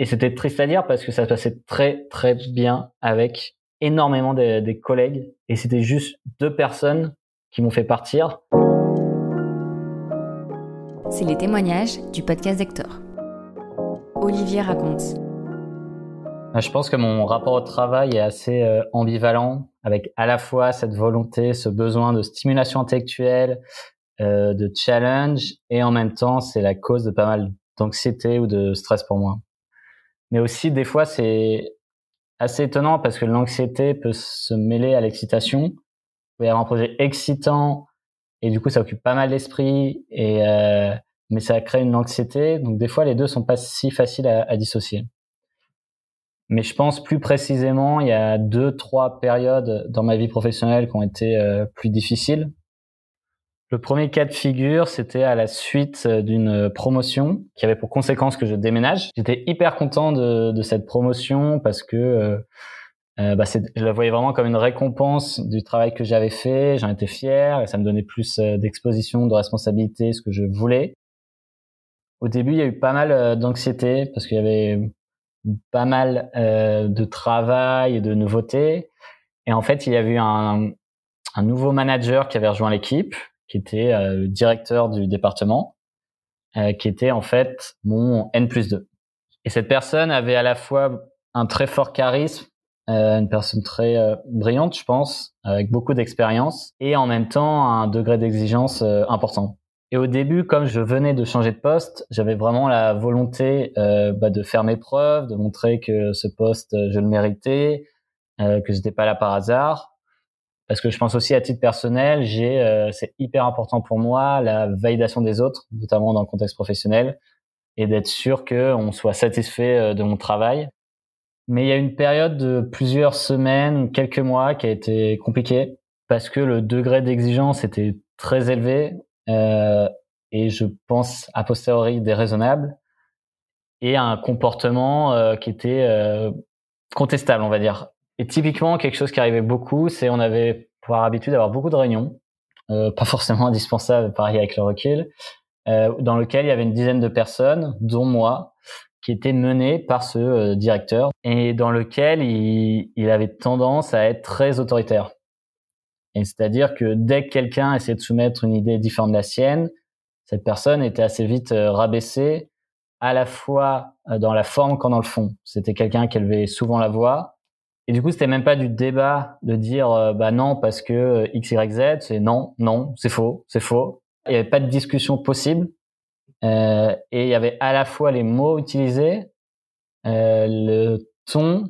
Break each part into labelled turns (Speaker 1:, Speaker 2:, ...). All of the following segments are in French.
Speaker 1: Et c'était triste à dire parce que ça se passait très très bien avec énormément des, des collègues et c'était juste deux personnes qui m'ont fait partir.
Speaker 2: C'est les témoignages du podcast d'Hector. Olivier raconte.
Speaker 1: Je pense que mon rapport au travail est assez euh, ambivalent, avec à la fois cette volonté, ce besoin de stimulation intellectuelle, euh, de challenge, et en même temps, c'est la cause de pas mal d'anxiété ou de stress pour moi. Mais aussi, des fois, c'est assez étonnant parce que l'anxiété peut se mêler à l'excitation. Il peut y avoir un projet excitant et du coup, ça occupe pas mal l'esprit et euh, mais ça crée une anxiété. Donc des fois, les deux sont pas si faciles à, dissocier. Mais je pense plus précisément, il y a deux, trois périodes dans ma vie professionnelle qui ont été euh, plus difficiles. Le premier cas de figure, c'était à la suite d'une promotion qui avait pour conséquence que je déménage. J'étais hyper content de, de, cette promotion parce que euh, euh bah je la voyais vraiment comme une récompense du travail que j'avais fait. J'en étais fier et ça me donnait plus euh, d'exposition, de responsabilité, ce que je voulais. Au début, il y a eu pas mal euh, d'anxiété parce qu'il y avait pas mal euh, de travail et de nouveautés. Et en fait, il y avait un, un nouveau manager qui avait rejoint l'équipe qui était euh, directeur du département, euh, qui était en fait mon N plus 2. Et cette personne avait à la fois un très fort charisme, euh, une personne très brillante, je pense, avec beaucoup d'expérience, et en même temps un degré d'exigence important. Et au début, comme je venais de changer de poste, j'avais vraiment la volonté euh, bah, de faire mes preuves, de montrer que ce poste, je le méritais, euh, que j'étais pas là par hasard parce que je pense aussi à titre personnel, j'ai euh, c'est hyper important pour moi la validation des autres, notamment dans le contexte professionnel, et d'être sûr que on soit satisfait euh, de mon travail. Mais il y a une période de plusieurs semaines, quelques mois, qui a été compliquée parce que le degré d'exigence était très élevé euh, et je pense a posteriori déraisonnable et un comportement euh, qui était euh, contestable, on va dire. Et typiquement, quelque chose qui arrivait beaucoup, c'est on avait pour habitude d'avoir beaucoup de réunions, euh, pas forcément indispensables, pareil avec le recul, euh, dans lequel il y avait une dizaine de personnes, dont moi, qui étaient menées par ce euh, directeur et dans lequel il, avait tendance à être très autoritaire. Et c'est-à-dire que dès que quelqu'un essayait de soumettre une idée différente de la sienne, cette personne était assez vite rabaissée, à la fois dans la forme qu'en dans le fond. C'était quelqu'un qui élevait souvent la voix, et du coup, c'était même pas du débat de dire euh, bah non parce que euh, x y z, c'est non, non, c'est faux, c'est faux. Il y avait pas de discussion possible. Euh, et il y avait à la fois les mots utilisés, euh, le ton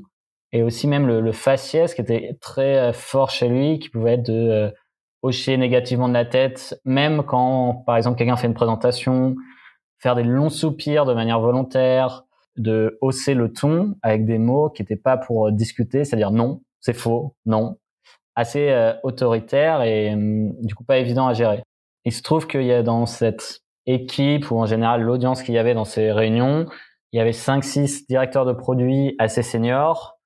Speaker 1: et aussi même le, le, faciès qui était très euh, fort chez lui, qui pouvait être de hocher négativement de la tête, même quand, par exemple, quelqu'un fait une présentation, faire des longs soupirs de manière volontaire, de hausser le ton avec des mots qui n'étaient pas pour euh, discuter, c'est-à-dire non, c'est faux, non, assez euh, autoritaire et hum, du coup pas évident à gérer. Il se trouve qu'il y a dans cette équipe ou en général l'audience qu'il y avait dans ces réunions, il y avait cinq, six directeurs de produits assez seniors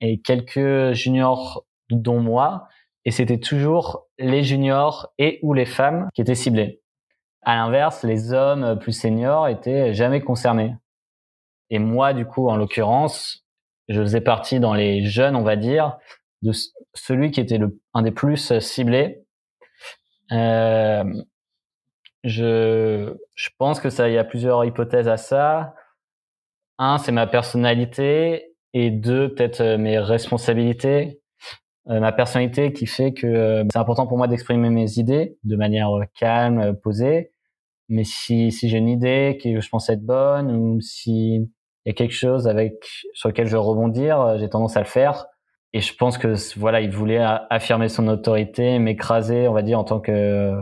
Speaker 1: et quelques juniors dont moi et c'était toujours les juniors et ou les femmes qui étaient ciblés. À l'inverse, les hommes plus seniors étaient jamais concernés. Et moi, du coup, en l'occurrence, je faisais partie dans les jeunes, on va dire, de celui qui était le, un des plus ciblés. Euh, je, je pense que ça, il y a plusieurs hypothèses à ça. Un, c'est ma personnalité, et deux, peut-être euh, mes responsabilités. Euh, ma personnalité qui fait que euh, c'est important pour moi d'exprimer mes idées de manière euh, calme, posée. Mais si, si j'ai une idée que je pense être bonne, ou si il y a quelque chose avec sur lequel je veux rebondir, euh, j'ai tendance à le faire. Et je pense que voilà, il voulait affirmer son autorité, m'écraser, on va dire, en tant que,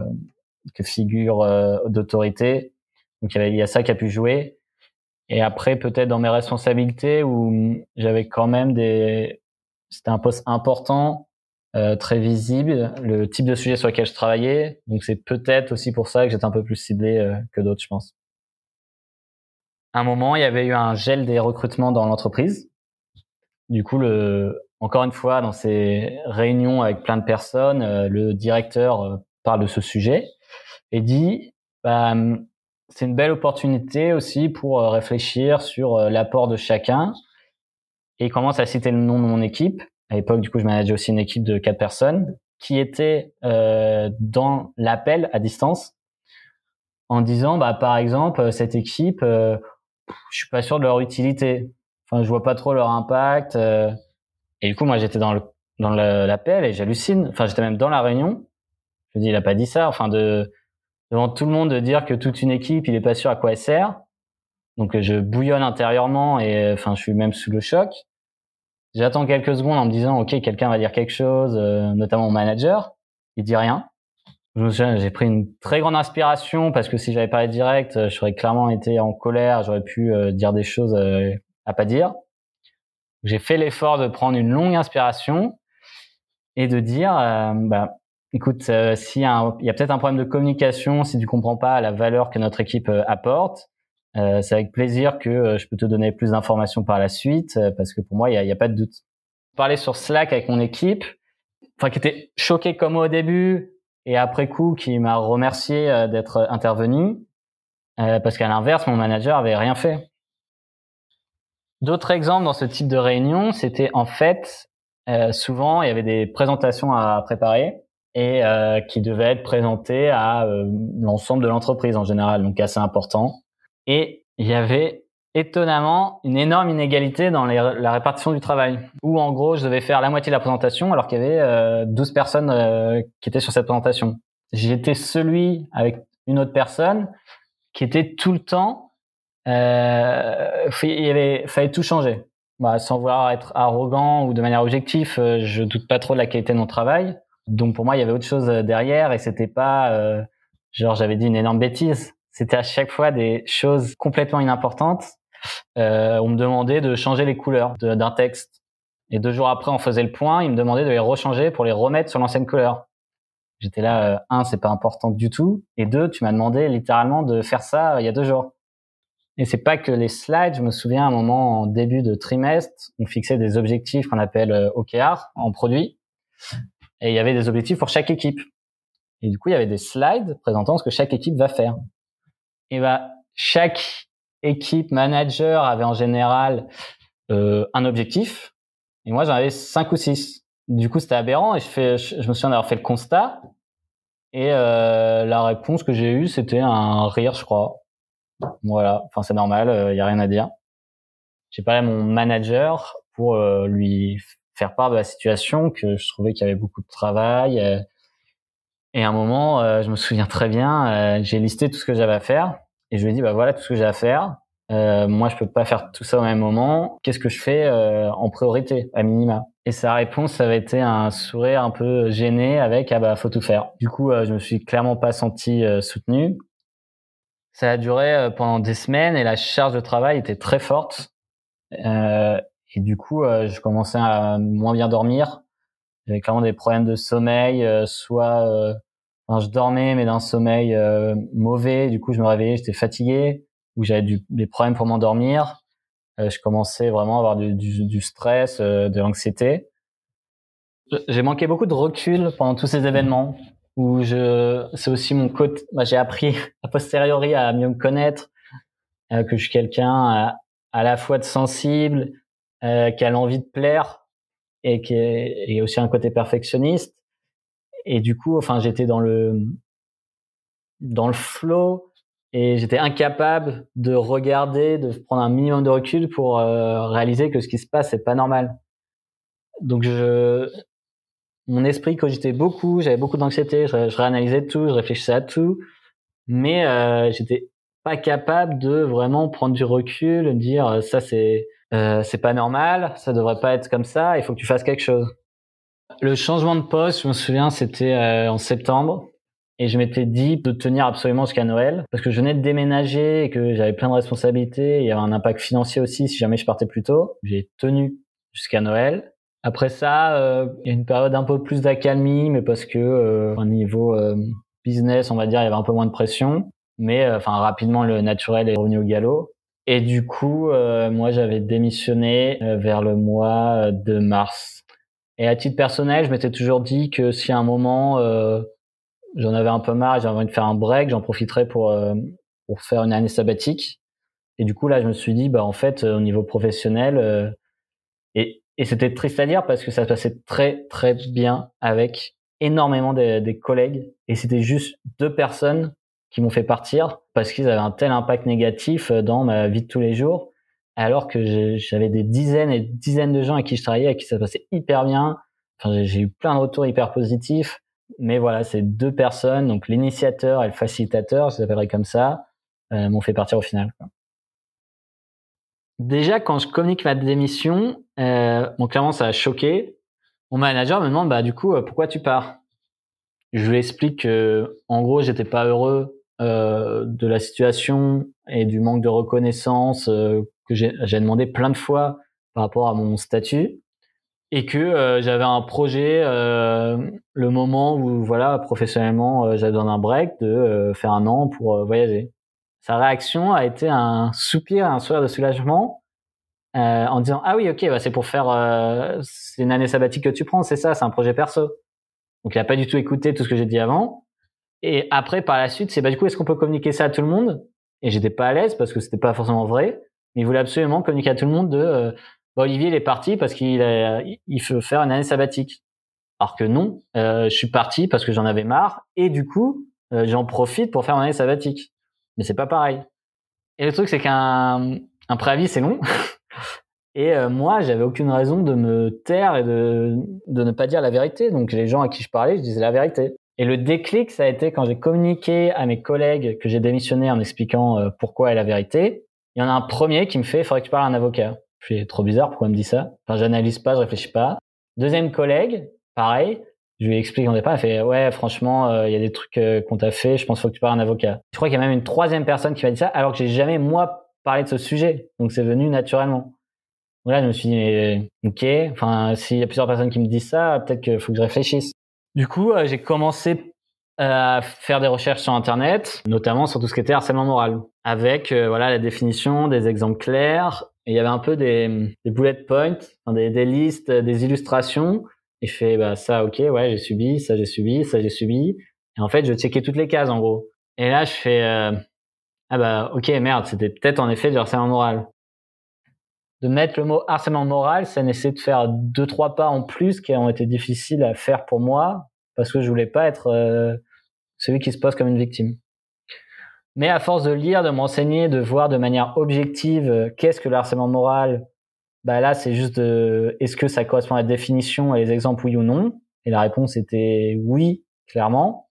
Speaker 1: que figure euh, d'autorité. Donc il y, a ça qui a pu jouer. Et après, peut-être dans mes responsabilités où j'avais quand même des, c'était un poste important, euh, très visible, le type de sujet sur lequel je travaillais. Donc c'est peut-être aussi pour ça que j'étais un peu plus ciblé euh, que d'autres, je pense un moment, il y avait eu un gel des recrutements dans l'entreprise. Du coup, le, encore une fois, dans ces réunions avec plein de personnes, euh, le directeur euh, parle de ce sujet et dit, bah, c'est une belle opportunité aussi pour réfléchir sur l'apport de chacun. Et il commence à citer le nom de mon équipe. À l'époque, du coup, je manageais aussi une équipe de quatre personnes qui étaient dans l'appel à distance en disant, bah, par exemple, cette équipe, je suis pas sûr de leur utilité. Enfin, je vois pas trop leur impact. et du coup, moi, j'étais dans le dans l'appel et j'hallucine. Enfin, j'étais même dans la réunion. Je me dis, il a pas dit ça. Enfin, de devant tout le monde de dire que toute une équipe, il est pas sûr à quoi elle sert. Donc, je bouillonne intérieurement et enfin, je suis même sous le choc. J'attends quelques secondes en me disant, ok, quelqu'un va dire quelque chose, euh, notamment mon manager. Il dit rien. J'ai pris une très grande inspiration parce que si j'avais parlé direct, euh, j'aurais clairement été en colère. J'aurais pu euh, dire des choses à pas dire. J'ai fait l'effort de prendre une longue inspiration et de dire, euh, bah, écoute, euh, s'il y a, peut-être un problème de communication, si tu comprends pas la valeur que notre équipe euh, apporte, euh, c'est avec plaisir que je peux te donner plus d'informations par la suite, parce que pour moi, il n'y a, pas de doute. Parler sur Slack avec mon équipe, enfin qui était choqué comme moi au début, et après coup qui m'a remercié d'être intervenu, parce qu'à l'inverse, mon manager avait rien fait. D'autres exemples dans ce type de réunion, c'était en fait euh, souvent, il y avait des présentations à préparer et euh, qui devaient être présentées à euh, l'ensemble de l'entreprise en général, donc assez important. Et il y avait étonnamment une énorme inégalité dans la répartition du travail, où en gros, je devais faire la moitié de la présentation alors qu'il y avait 12 personnes qui étaient sur cette présentation. J'étais celui avec une autre personne qui était tout le temps euh, il fallait tout changer bah, sans vouloir être arrogant ou de manière objective, euh, je doute pas trop de la qualité de mon travail. Donc pour moi, il y avait autre chose euh, derrière et c'était pas euh, genre j'avais dit une énorme bêtise. C'était à chaque fois des choses complètement inimportantes. Euh, on me demandait de changer les couleurs d'un texte. Et deux jours après, on faisait le point. Ils me demandaient de les rechanger pour les remettre sur l'ancienne couleur. J'étais là, un, c'est pas important du tout. Et deux, tu m'as demandé littéralement de faire ça il y a deux jours. Et c'est pas que les slides. Je me souviens à un moment en début de trimestre, on fixait des objectifs qu'on appelle euh, OKR en produit, et il y avait des objectifs pour chaque équipe. Et du coup, il y avait des slides présentant ce que chaque équipe va faire. Et bah, chaque équipe manager avait en général euh, un objectif, et moi j'en avais cinq ou six. Du coup, c'était aberrant, et je, fais, je, me souviens d'avoir fait le constat. Et euh, la réponse que j'ai eue, c'était un rire, je crois. Voilà, enfin c'est normal, il euh, y a rien à dire. J'ai parlé à mon manager pour euh, lui faire part de la situation, que je trouvais qu'il y avait beaucoup de travail. Euh, et à un moment, je me souviens très bien, j'ai listé tout ce que j'avais à faire et je lui ai dit bah voilà tout ce que j'ai à faire. moi, je peux pas faire tout ça au même moment. Qu'est-ce que je fais en priorité, à minima? Et sa réponse, ça avait été un sourire un peu gêné avec ah bah faut tout faire. Du coup, je me suis clairement pas senti soutenu. Ça a duré euh, pendant des semaines et la charge de travail était très forte. Euh, et du coup, euh, je commençais à moins bien dormir. J'avais clairement des problèmes de sommeil, euh, soit enfin, je dormais mais d'un sommeil mauvais. Du coup, je me réveillais, j'étais fatigué, ou j'avais des problèmes pour m'endormir. je commençais vraiment à avoir du, stress, de l'anxiété. J'ai manqué beaucoup de recul pendant tous ces événements où je, c'est aussi mon côté, bah, j'ai appris a posteriori à mieux me connaître, euh, que je suis quelqu'un à, la fois de sensible, euh, qui a l'envie de plaire et qui est, aussi un côté perfectionniste. Et du coup, enfin, j'étais dans le, dans le flow et j'étais incapable de regarder, de prendre un minimum de recul pour euh, réaliser que ce qui se passe c'est pas normal. Donc je mon esprit cogitait beaucoup, j'avais beaucoup d'anxiété, je, réanalysais tout, je réfléchissais à tout, mais euh, j'étais pas capable de vraiment prendre du recul, dire euh, ça c'est euh, c'est pas normal, ça devrait pas être comme ça, il faut que tu fasses quelque chose. Le changement de poste, je me souviens, c'était euh, en septembre. Et je m'étais dit de tenir absolument jusqu'à Noël parce que je venais de déménager et que j'avais plein de responsabilités. Il y avait un impact financier aussi si jamais je partais plus tôt. J'ai tenu jusqu'à Noël. Après ça, euh, il y a une période un peu plus d'accalmie, mais parce que euh, au niveau euh, business, on va dire, il y avait un peu moins de pression. Mais enfin, rapidement, le naturel est revenu au galop. Et du coup, moi, j'avais démissionné vers le mois de mars. Et à titre personnel, je m'étais toujours dit que si à un moment j'en avais un peu marre, j'avais envie de faire un break, j'en profiterais pour pour faire une année sabbatique. Et du coup, là, je me suis dit, bah, en fait, au niveau professionnel, et, et c'était triste à dire parce que ça se passait très, très bien avec énormément des, des collègues. Et c'était juste deux personnes qui m'ont fait partir parce qu'ils avaient un tel impact négatif dans ma vie de tous les jours alors que j'avais des dizaines et dizaines de gens avec qui je travaillais, avec qui ça passait hyper bien. Enfin, j'ai eu plein de retours hyper positifs. Mais voilà, ces deux personnes, donc l'initiateur et le facilitateur, je les appellerai comme ça, euh, m'ont fait partir au final. Déjà, quand je communique ma démission, euh, bon, clairement, ça a choqué. Mon manager me demande, bah, du coup, euh, pourquoi tu pars? Je lui explique que, en gros, j'étais pas heureux euh, de la situation et du manque de reconnaissance euh, que j'ai demandé plein de fois par rapport à mon statut et que euh, j'avais un projet euh, le moment où voilà professionnellement euh, j'avais besoin d'un break de faire un an pour voyager. Sa réaction a été un soupir, un sourire de soulagement en disant ah oui ok bah c'est pour faire c'est une année sabbatique que tu prends c'est ça c'est un projet perso. Donc il a pas du tout écouté tout ce que j'ai dit avant. Et après par la suite c'est bah du coup est-ce qu'on peut communiquer ça à tout le monde? Et j'étais pas à l'aise parce que c'était pas forcément vrai il voulait absolument communiquer à tout le monde de euh, bah, Olivier il est parti parce qu'il il veut faire une année sabbatique. Alors que non, euh, je suis parti parce que j'en avais marre et du coup euh, j'en profite pour faire une année sabbatique. Mais c'est pas pareil. Et le truc c'est qu'un un préavis c'est long. Et moi, j'avais aucune raison de me taire et de, de ne pas dire la vérité. Donc les gens à qui je parlais, je disais la vérité. Et le déclic, ça a été quand j'ai communiqué à mes collègues que j'ai démissionné en expliquant pourquoi est la vérité. Il y en a un premier qui me fait, il faudrait que tu parles à un avocat. Je suis trop bizarre, pourquoi il me dit ça? Enfin, j'analyse pas, je réfléchis pas. Deuxième collègue, pareil, je lui explique n'est pas, elle fait ouais franchement euh, il y a des trucs euh, qu'on t'a fait, je pense qu'il faut que tu parles à un avocat. Je crois qu'il y a même une troisième personne qui m'a dit ça alors que j'ai jamais moi parlé de ce sujet, donc c'est venu naturellement. Donc là je me suis dit mais, ok, enfin s'il y a plusieurs personnes qui me disent ça, peut-être qu'il faut que je réfléchisse. Du coup euh, j'ai commencé à faire des recherches sur internet, notamment sur tout ce qui était harcèlement moral avec euh, voilà la définition, des exemples clairs. Il y avait un peu des, des bullet points, des, des, listes, des illustrations. Et je fais bah ça, ok, ouais, j'ai subi, ça j'ai subi, ça j'ai subi. Et en fait, je checkais toutes les cases en gros. Et là, je fais euh, ah bah ok, merde, c'était peut-être en effet du harcèlement moral. De mettre le mot harcèlement moral, ça nécessite de faire deux trois pas en plus qui ont été difficiles à faire pour moi parce que je voulais pas être euh, celui qui se pose comme une victime. Mais à force de lire, de m'enseigner, de voir de manière objective euh, qu'est-ce que le harcèlement moral, bah là, c'est juste de, est-ce que ça correspond à la définition et les exemples oui ou non? Et la réponse était oui, clairement.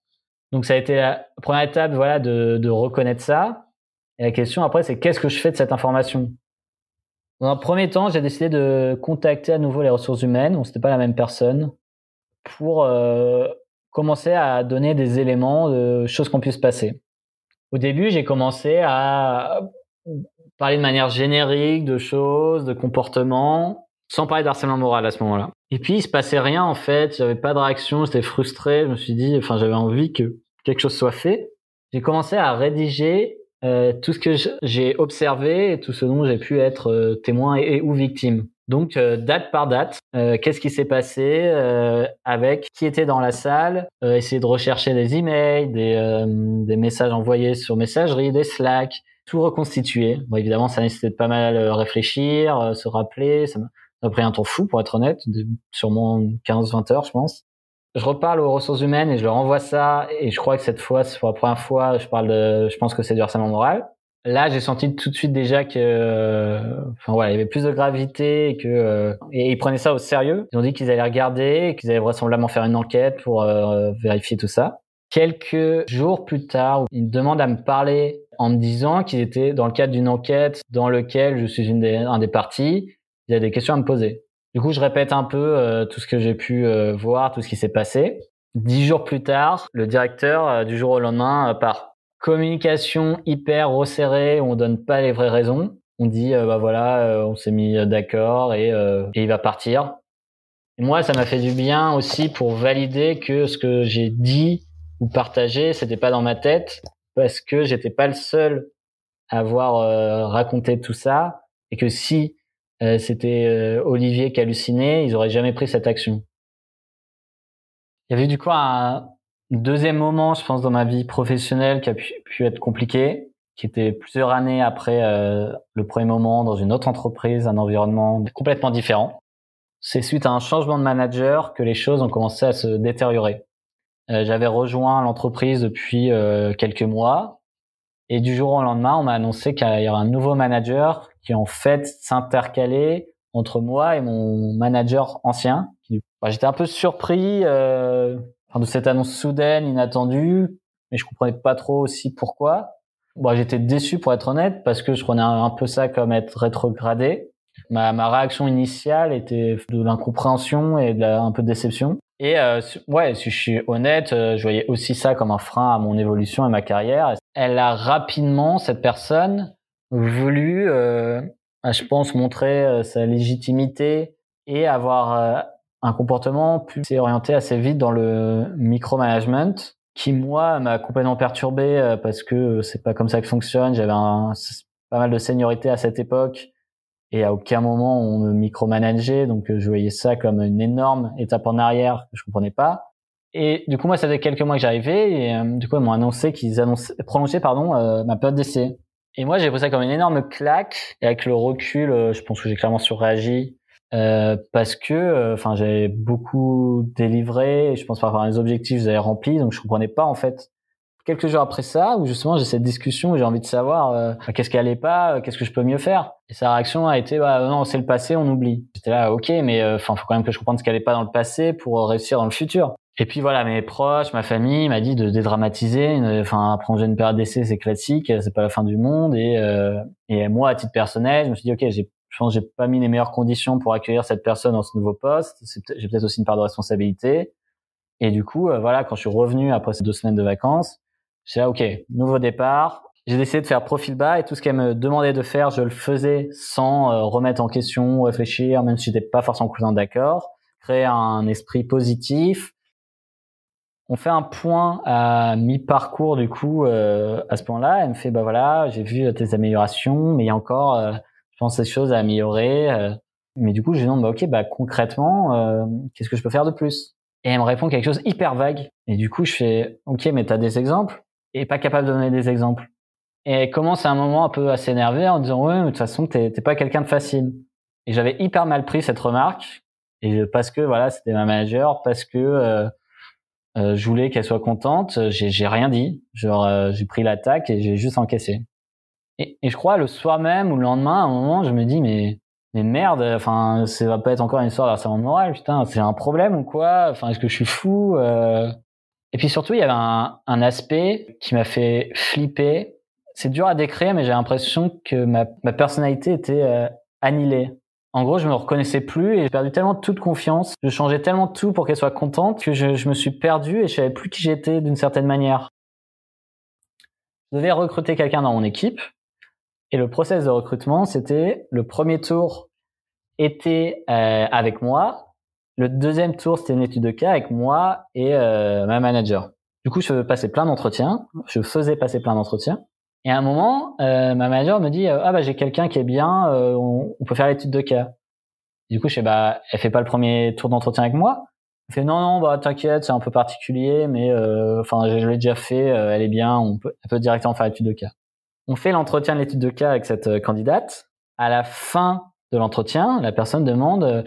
Speaker 1: Donc ça a été la première étape, voilà, de, de reconnaître ça. Et la question après, c'est qu'est-ce que je fais de cette information? Dans un premier temps, j'ai décidé de contacter à nouveau les ressources humaines. On c'était pas la même personne pour euh, commencer à donner des éléments de choses qu'on puisse passer. Au début, j'ai commencé à parler de manière générique de choses, de comportements, sans parler d'harcèlement moral à ce moment-là. Et puis, il se passait rien, en fait. J'avais pas de réaction, j'étais frustré. Je me suis dit, enfin, j'avais envie que quelque chose soit fait. J'ai commencé à rédiger euh, tout ce que j'ai observé et tout ce dont j'ai pu être euh, témoin et, ou victime. Donc euh, date par date, qu'est-ce qui s'est passé avec qui était dans la salle, essayer de rechercher des emails, des, des messages envoyés sur messagerie, des Slack, tout reconstituer. Bon, évidemment, ça nécessitait de pas mal réfléchir, se rappeler. Ça m'a pris un temps fou, pour être honnête, sûrement 15-20 heures, je pense. Je reparle aux ressources humaines et je leur envoie ça. Et je crois que cette fois, c'est pour la première fois, je parle de, je pense que c'est du harcèlement moral. Là j'ai senti tout de suite déjà que euh, enfin voilà il y avait plus de gravité et que euh, ils prenaient ça au sérieux. Ils ont dit qu'ils allaient regarder qu'ils allaient vraisemblablement faire une enquête pour euh, vérifier tout ça. Quelques jours plus tard ils demandent à me parler en me disant qu'ils étaient dans le cadre d'une enquête dans lequel je suis un des parties. Il y a des questions à me poser du coup je répète un peu tout ce que j'ai pu voir tout ce qui s'est passé Dix jours plus tard, le directeur du jour au lendemain part communication hyper resserrée, on donne pas les vraies raisons. On dit euh, bah voilà, euh, on s'est mis d'accord et, euh, et, il va partir. Et moi, ça m'a fait du bien aussi pour valider que ce que j'ai dit ou partagé, c'était pas dans ma tête parce que j'étais pas le seul à avoir raconté tout ça et que si c'était Olivier qui hallucinait, ils auraient jamais pris cette action. Il y avait du coup un, Deuxième moment, je pense, dans ma vie professionnelle qui a pu, être compliqué, qui était plusieurs années après euh, le premier moment dans une autre entreprise, un environnement complètement différent. C'est suite à un changement de manager que les choses ont commencé à se détériorer. Euh, J'avais rejoint l'entreprise depuis euh, quelques mois et du jour au lendemain, on m'a annoncé qu'il y aurait un nouveau manager qui en fait s'intercalait entre moi et mon manager ancien. Bah, J'étais un peu surpris euh, de cette annonce soudaine, inattendue, mais je comprenais pas trop aussi pourquoi. Bon, j'étais déçu pour être honnête parce que je prenais un, peu ça comme être rétrogradé. Ma, ma réaction initiale était de l'incompréhension et de la, un peu de déception. Et euh, ouais, si je suis honnête, euh, je voyais aussi ça comme un frein à mon évolution et ma carrière. Elle a rapidement, cette personne, voulu, euh, je pense, montrer euh, sa légitimité et avoir euh, un comportement plus orienté assez vite dans le micromanagement qui moi m'a complètement perturbé euh, parce que euh, c'est pas comme ça que fonctionne. J'avais pas mal de seniorité à cette époque et à aucun moment on me micromanageait, donc euh, je voyais ça comme une énorme étape en arrière que je comprenais pas. Et du coup moi ça faisait quelques mois que j'arrivais et du coup ils m'ont annoncé qu'ils annonçaient prolongeaient pardon euh, ma période d'essai. Et moi j'ai pris ça comme une énorme claque. Et avec le recul je pense que j'ai clairement surréagi euh, parce que euh, enfin j'avais beaucoup délivré je pense par rapport à les objectifs j'avais rempli donc je comprenais pas en fait quelques jours après ça où justement j'ai cette discussion où j'ai envie de savoir euh, qu'est-ce qui allait pas euh, qu'est-ce que je peux mieux faire. Et sa réaction a été bah non c'est le passé on oublie. J'étais là ok mais enfin faut quand même que je comprenne ce qui allait pas dans le passé pour réussir dans le futur et puis voilà mes proches ma famille m'a dit de dédramatiser enfin prendre une période d'essai c'est classique c'est pas la fin du monde et et moi à titre personnel je me suis dit ok j'ai je pense que j'ai pas mis les meilleures conditions pour accueillir cette personne dans ce nouveau poste. J'ai peut-être aussi une part de responsabilité. Et du coup, euh, voilà, quand je suis revenu après ces deux semaines de vacances, j'ai dit, OK, nouveau départ. J'ai décidé de faire profil bas et tout ce qu'elle me demandait de faire, je le faisais sans euh, remettre en question, réfléchir, même si j'étais pas forcément complètement d'accord. Créer un esprit positif. On fait un point à mi-parcours du coup euh, à ce point-là. Elle me fait bah voilà, j'ai vu tes améliorations, mais il y a encore euh, je pense des choses à améliorer. Euh, mais du coup, je lui demande, bah, ok, bah, concrètement, euh, qu'est-ce que je peux faire de plus? Et elle me répond quelque chose hyper vague. Et du coup, je fais, ok, mais tu as des exemples? Et pas capable de donner des exemples. Et elle commence à un moment un peu à s'énerver en disant, ouais, mais de toute façon, t'es pas quelqu'un de facile. Et j'avais hyper mal pris cette remarque. Et parce que, voilà, c'était ma manager, parce que euh, je voulais qu'elle soit contente, j'ai rien dit. Genre, euh, j'ai pris l'attaque et j'ai juste encaissé. Et, je crois le soir même ou le lendemain, à un moment, je me dis mais merde, enfin ça va pas être encore une histoire d'harcèlement moral, putain, c'est un problème ou quoi? Enfin est-ce que je suis fou euh... Et puis surtout il y avait un, aspect qui m'a fait flipper. C'est dur à décrire, mais j'ai l'impression que ma, ma personnalité était annihilée. En gros, je me reconnaissais plus et j'ai perdu tellement toute confiance. Je changeais tellement tout pour qu'elle soit contente que je, me suis perdu et je savais plus qui j'étais d'une certaine manière. Je devais recruter quelqu'un dans mon équipe et le process de recrutement, c'était le premier tour était euh, avec moi, le deuxième tour c'était une étude de cas avec moi et euh, ma manager. Du coup, je passais plein d'entretiens, je faisais passer plein d'entretiens. Et à un moment, euh, ma manager me dit ah bah j'ai quelqu'un qui est bien, euh, on, peut faire l'étude de cas. Du coup, je sais bah elle fait pas le premier tour d'entretien avec moi. Elle fait non non bah t'inquiète, c'est un peu particulier, mais euh, enfin je l'ai déjà fait, elle est bien, on peut, directement faire l'étude de cas. On fait l'entretien de l'étude de cas avec cette euh, candidate. À la fin de l'entretien, la personne demande euh,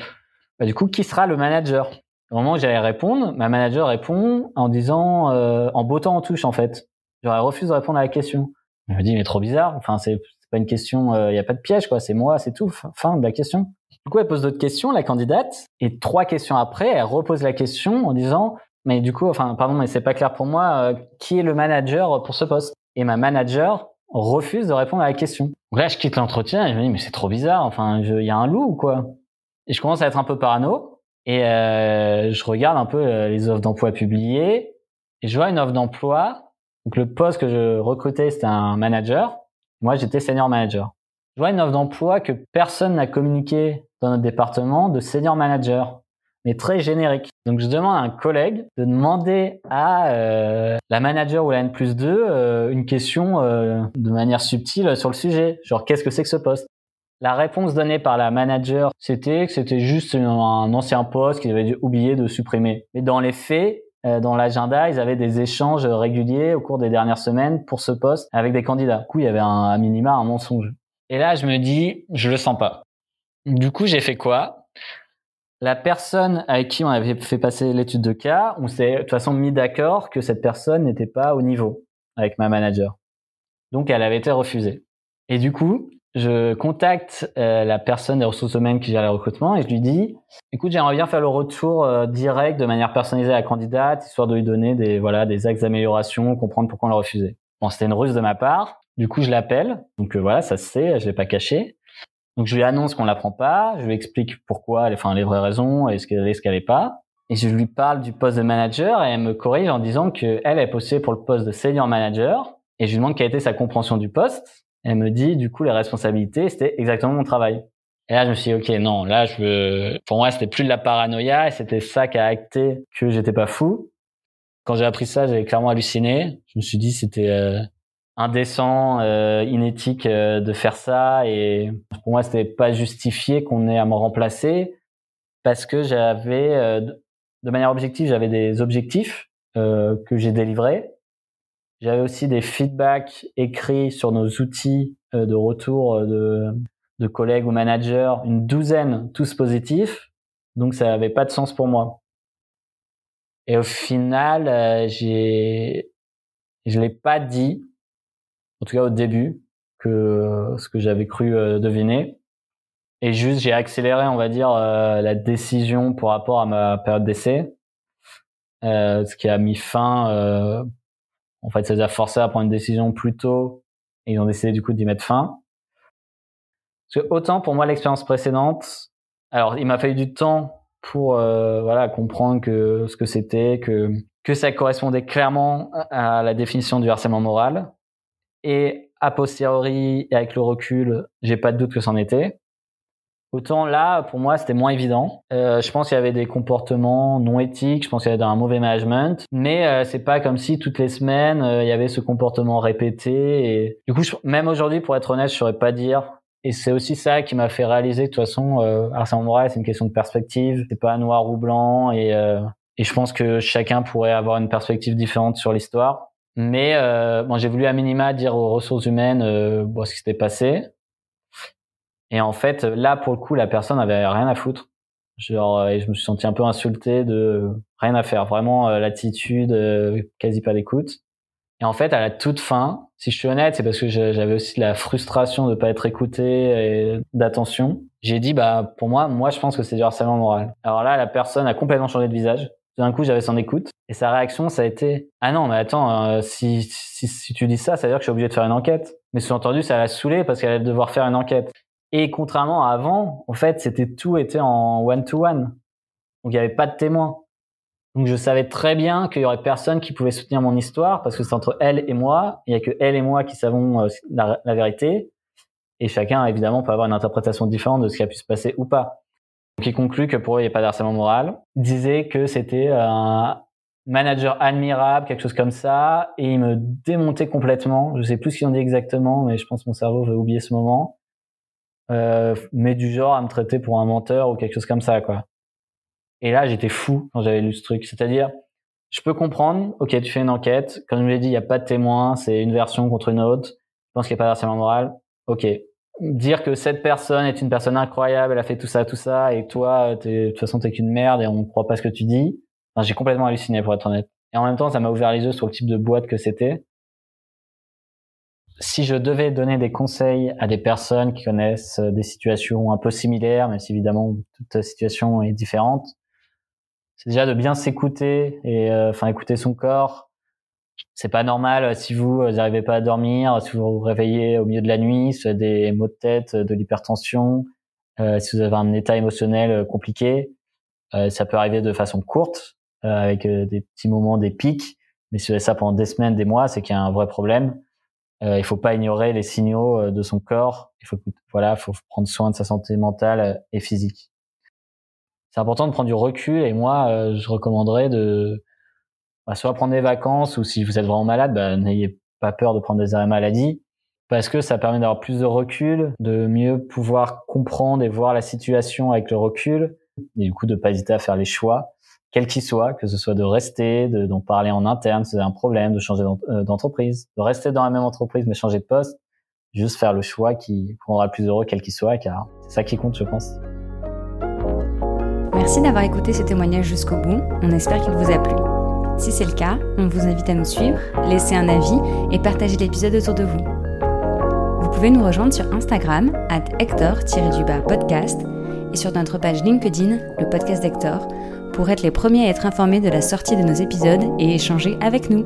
Speaker 1: bah, du coup qui sera le manager? Au moment où j'allais répondre, ma manager répond en disant euh, en bottant en touche en fait. J'aurais refusé de répondre à la question. Je me dis mais trop bizarre. Enfin c'est pas une question, il euh, n'y a pas de piège quoi. C'est moi, c'est tout. Fin de la question. Du coup elle pose d'autres questions la candidate et trois questions après elle repose la question en disant mais du coup enfin pardon mais c'est pas clair pour moi qui est le manager pour ce poste? Et ma manager refuse de répondre à la question. Donc là, je quitte l'entretien et je me dis, mais c'est trop bizarre. Enfin, il y a un loup ou quoi? Et je commence à être un peu parano et euh, je regarde un peu euh, les offres d'emploi publiées et je vois une offre d'emploi. Donc le poste que je recrutais, c'était un manager. Moi, j'étais senior manager. Je vois une offre d'emploi que personne n'a communiqué dans notre département de senior manager mais très générique. Donc je demande à un collègue de demander à euh, la manager ou la N plus 2 euh, une question euh, de manière subtile sur le sujet, genre qu'est-ce que c'est que ce poste? La réponse donnée par la manager, c'était que c'était juste un ancien poste qu'il avait dû oublier de supprimer. Mais dans les faits, dans l'agenda, ils avaient des échanges réguliers au cours des dernières semaines pour ce poste avec des candidats. Du coup, il y avait un, à minima un mensonge. Et là, je me dis, je le sens pas. Du coup, j'ai fait quoi? La personne avec qui on avait fait passer l'étude de cas, on s'est de toute façon mis d'accord que cette personne n'était pas au niveau avec ma manager. Donc, elle avait été refusée. Et du coup, je contacte euh, la personne des ressources humaines qui gère le recrutement et je lui dis écoute j'aimerais bien faire le retour euh, direct de manière personnalisée à la candidate histoire de lui donner des voilà des axes d'amélioration comprendre pourquoi on l'a refusé. Bon c'était une ruse de ma part. Du coup je l'appelle. Donc euh, voilà ça se sait je l'ai pas caché. Donc je lui annonce qu'on la prend pas. Je lui explique pourquoi enfin les vraies raisons et ce qu'elle est ce est pas. Et je lui parle du poste de manager et elle me corrige en disant que elle est postulée pour le poste de senior manager et je lui demande quelle était sa compréhension du poste elle me dit, du coup, les responsabilités, c'était exactement mon travail. Et là, je me suis dit, OK, non, là, je veux, pour moi, c'était plus de la paranoïa et c'était ça qui a acté que j'étais pas fou. Quand j'ai appris ça, j'avais clairement halluciné. Je me suis dit, c'était euh, indécent, euh, inéthique euh, de faire ça et pour moi, c'était pas justifié qu'on ait à me remplacer parce que j'avais, euh, de manière objective, j'avais des objectifs que j'ai délivrés j'avais aussi des feedbacks écrits sur nos outils euh, de retour euh, de, de collègues ou managers, une douzaine, tous positifs. Donc ça n'avait pas de sens pour moi. Et au final, euh, j'ai, je l'ai pas dit, en tout cas au début, que ce que j'avais cru deviner. Et juste, j'ai accéléré, on va dire, la décision pour rapport à ma période d'essai, ce qui a mis fin en fait, ça les a forcés à prendre une décision plus tôt et ils ont décidé du coup d'y mettre fin. Parce que autant pour moi l'expérience précédente, alors il m'a fallu du temps pour euh, voilà comprendre que ce que c'était, que que ça correspondait clairement à la définition du harcèlement moral. Et a posteriori et avec le recul, j'ai pas de doute que c'en était. Autant là, pour moi, c'était moins évident. Euh, je pense qu'il y avait des comportements non éthiques. Je pense qu'il y avait un mauvais management. Mais euh, c'est pas comme si toutes les semaines euh, il y avait ce comportement répété. Et du coup, même aujourd'hui, pour être honnête, je saurais pas dire. Et c'est aussi ça qui m'a fait réaliser de toute façon, euh, moral, c'est une question de perspective. C'est pas noir ou blanc. Et, euh, et je pense que chacun pourrait avoir une perspective différente sur l'histoire. Mais euh, bon, j'ai voulu à minima dire aux ressources humaines euh, bon, ce qui s'était passé. Et en fait, là, pour le coup, la personne avait rien à foutre. Genre, et je me suis senti un peu insulté de rien à faire. Vraiment, euh, l'attitude, euh, quasi pas d'écoute. Et en fait, à la toute fin, si je suis honnête, c'est parce que j'avais aussi la frustration de pas être écouté et d'attention. J'ai dit, bah, pour moi, moi, je pense que c'est du harcèlement moral. Alors là, la personne a complètement changé de visage. D'un coup, j'avais son écoute. Et sa réaction, ça a été, ah non, mais attends, euh, si, si, si, tu dis ça, ça veut dire que je suis obligé de faire une enquête. Mais sous-entendu, ça l'a saoulé parce qu'elle allait devoir faire une enquête. Et contrairement à avant, en fait, c'était tout était en one-to-one. Donc il n'y avait pas de témoin. Donc je savais très bien qu'il y aurait personne qui pouvait soutenir mon histoire parce que c'est entre elle et moi. Il n'y a que elle et moi qui savons euh, la, vérité. Et chacun, évidemment, peut avoir une interprétation différente de ce qui a pu se passer ou pas. Donc il conclut que pour eux, il n'y a pas d'harcèlement moral. Il disait que c'était un manager admirable, quelque chose comme ça. Et il me démontait complètement. Je sais plus ce qu'ils ont dit exactement, mais je pense que mon cerveau va oublier ce moment euh, mais du genre à me traiter pour un menteur ou quelque chose comme ça, quoi. Et là, j'étais fou quand j'avais lu ce truc. C'est-à-dire, je peux comprendre, ok, tu fais une enquête, comme je l'ai dit, il n'y a pas de témoin, c'est une version contre une autre, je pense qu'il n'y a pas d'harcèlement moral, ok. Dire que cette personne est une personne incroyable, elle a fait tout ça, tout ça, et toi, de toute façon, t'es qu'une merde et on ne croit pas ce que tu dis, j'ai complètement halluciné pour être honnête. Et en même temps, ça m'a ouvert les yeux sur le type de boîte que c'était si je devais donner des conseils à des personnes qui connaissent euh, des situations un peu similaires, même si évidemment toute situation est différente, c'est déjà de bien s'écouter et euh, enfin écouter son corps. C'est pas normal euh, si vous n'arrivez pas à dormir, si vous vous réveillez au milieu de la nuit, si vous avez des maux de tête, de l'hypertension, euh, si vous avez un état émotionnel compliqué, euh, ça peut arriver de façon courte, avec des petits moments, des pics. Mais si vous avez ça pendant des semaines, des mois, c'est qu'il y a un vrai problème. Euh, il faut pas ignorer les signaux euh, de son corps. Il faut voilà, faut prendre soin de sa santé mentale euh, et physique. C'est important de prendre du recul et moi, euh, je recommanderais de bah, soit prendre des vacances ou si vous êtes vraiment malade, bah, n'ayez pas peur de prendre des arrêts maladie parce que ça permet d'avoir plus de recul, de mieux pouvoir comprendre et voir la situation avec le recul et du coup de pas hésiter à faire les choix quel qu'il soit, que ce soit de rester, d'en parler en interne, c'est un problème, de changer euh, d'entreprise, de rester dans la même entreprise mais changer de poste, juste faire le choix qui rendra plus heureux quel qu'il soit, car c'est ça qui compte, je pense.
Speaker 2: Merci d'avoir écouté ce témoignage jusqu'au bout. On espère qu'il vous a plu. Si c'est le cas, on vous invite à nous suivre, laisser un avis et partager l'épisode autour de vous. Vous pouvez nous rejoindre sur Instagram, at Hector-podcast, et sur notre page LinkedIn, le podcast d'Hector, pour être les premiers à être informés de la sortie de nos épisodes et échanger avec nous.